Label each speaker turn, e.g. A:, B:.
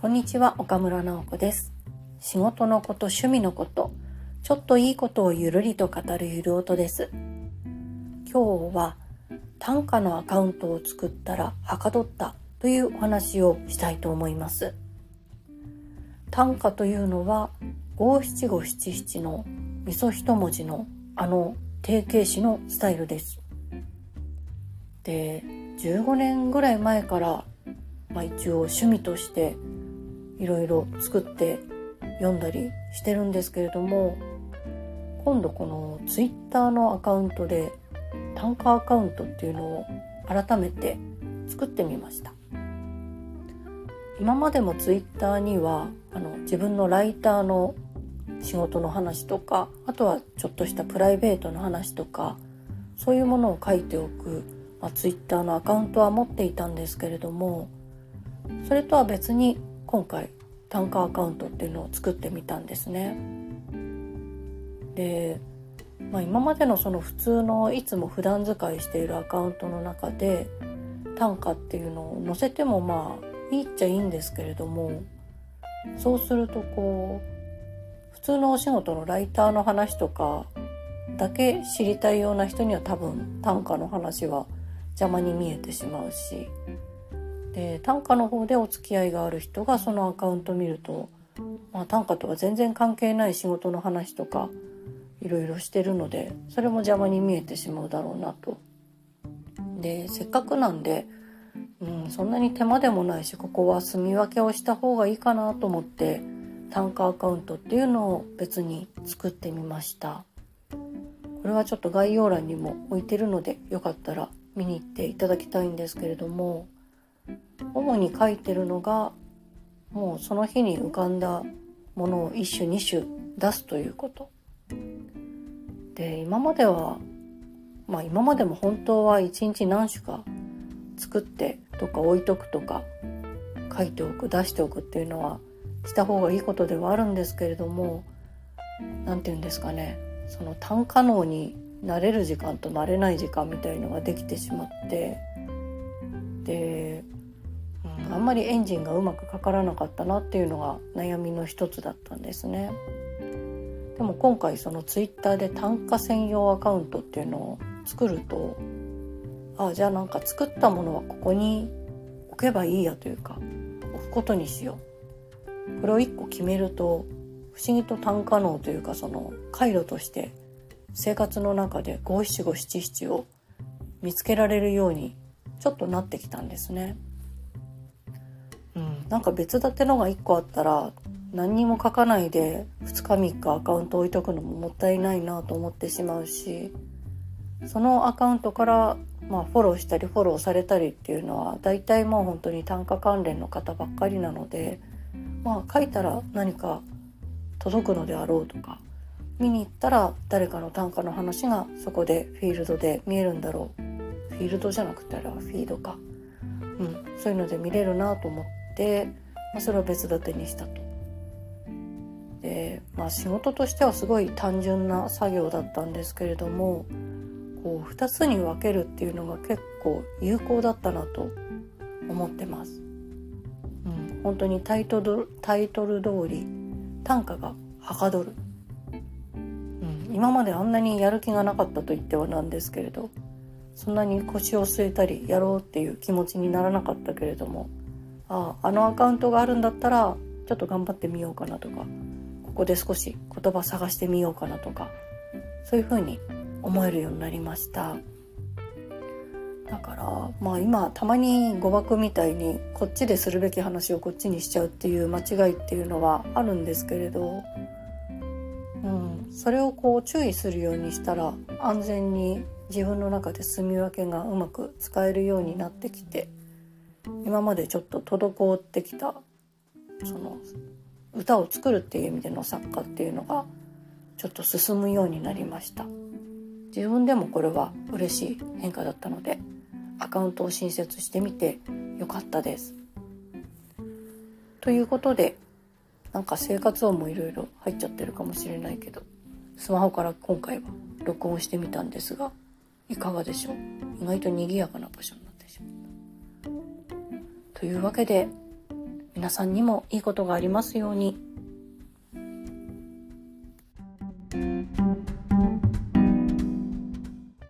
A: こんにちは岡村直子です。仕事のこと趣味のことちょっといいことをゆるりと語るゆる音です。今日は短歌のアカウントを作ったらはかどったというお話をしたいと思います。短歌というのは五七五七七の味噌一文字のあの定型詞のスタイルです。で15年ぐらい前から、まあ、一応趣味としていろいろ作って読んだりしてるんですけれども今度このツイッターのアカウントで単価アカウントっていうのを改めて作ってみました。今までもツイッターにはあの自分のライターの仕事の話とかあとはちょっとしたプライベートの話とかそういうものを書いておくまあ、Twitter のアカウントは持っていたんですけれどもそれとは別に今回単価アカウントっていうのを作ってみたんですね。で、まあ、今までのその普通のいつも普段使いしているアカウントの中で単価っていうのを載せてもまあいいっちゃいいんですけれどもそうするとこう普通のお仕事のライターの話とかだけ知りたいような人には多分単価の話は邪魔に見えてしまうしで短歌の方でお付き合いがある人がそのアカウント見ると、まあ、短歌とは全然関係ない仕事の話とかいろいろしてるのでそれも邪魔に見えてしまうだろうなと。でせっかくなんで、うん、そんなに手間でもないしここは住み分けをした方がいいかなと思って短歌アカウントっていうのを別に作ってみました。これはちょっと概要欄にも置いてるのでよかったら見に行っていただきたいんですけれども主に書いてるのがもうその日に浮かんだものを一種二種出すということ。で今まではまあ今までも本当は一日何種か作ってとか置いとくとか書いておく出しておくっていうのはした方がいいことではあるんですけれども何て言うんですかねその単可能に慣れる時間と慣れない時間みたいのができてしまってで、うん、あんまりエンジンがうまくかからなかったなっていうのが悩みの一つだったんですね。でも今回そのツイッターで単価専用アカウントっていうのを作るとああじゃあなんか作ったものはここに置けばいいやというか置くことにしようこれを一個決めると不思議と単価能というかその回路として生活の中で五七五七七を見つけられるようにちょっとなってきたんですね。うん、なんか別立てのが1個あったら何にも書かないで2日3日アカウント置いとくのももったいないなと思ってしまうしそのアカウントから、まあ、フォローしたりフォローされたりっていうのは大体もう本当に単価関連の方ばっかりなので、まあ、書いたら何か届くのであろうとか見に行ったら誰かの短歌の話がそこでフィールドで見えるんだろうフィールドじゃなくてあれはフィードか、うん、そういうので見れるなと思って、まあ、それを別立てにしたと。でまあ仕事としてはすごい単純な作業だったんですけれどもこう2つに分けるっていうのが結構有効だったなと思ってます。うん、本当にタイトルタイトル通り単価がはかどる今まであんなにやる気がなかったと言ってはなんですけれどそんなに腰を据えたりやろうっていう気持ちにならなかったけれどもあああのアカウントがあるんだったらちょっと頑張ってみようかなとかここで少し言葉探してみようかなとかそういうふうに思えるようになりました。だからまあ今たまに誤爆みたいにこっちでするべき話をこっちにしちゃうっていう間違いっていうのはあるんですけれどうん、それをこう注意するようにしたら安全に自分の中で住み分けがうまく使えるようになってきて今までちょっと滞ってきたその歌を作るっていう意味での作家っていうのがちょっと進むようになりました。自分でもこれは嬉しい変化だったのでアカウントを新設してみてよかったです。ということでなんか生活音もいろいろ入っちゃってるかもしれないけどスマホから今回は録音してみたんですがいかがでしょう？意外と賑やかな場所になってしまったというわけで皆さんにもいいことがありますように。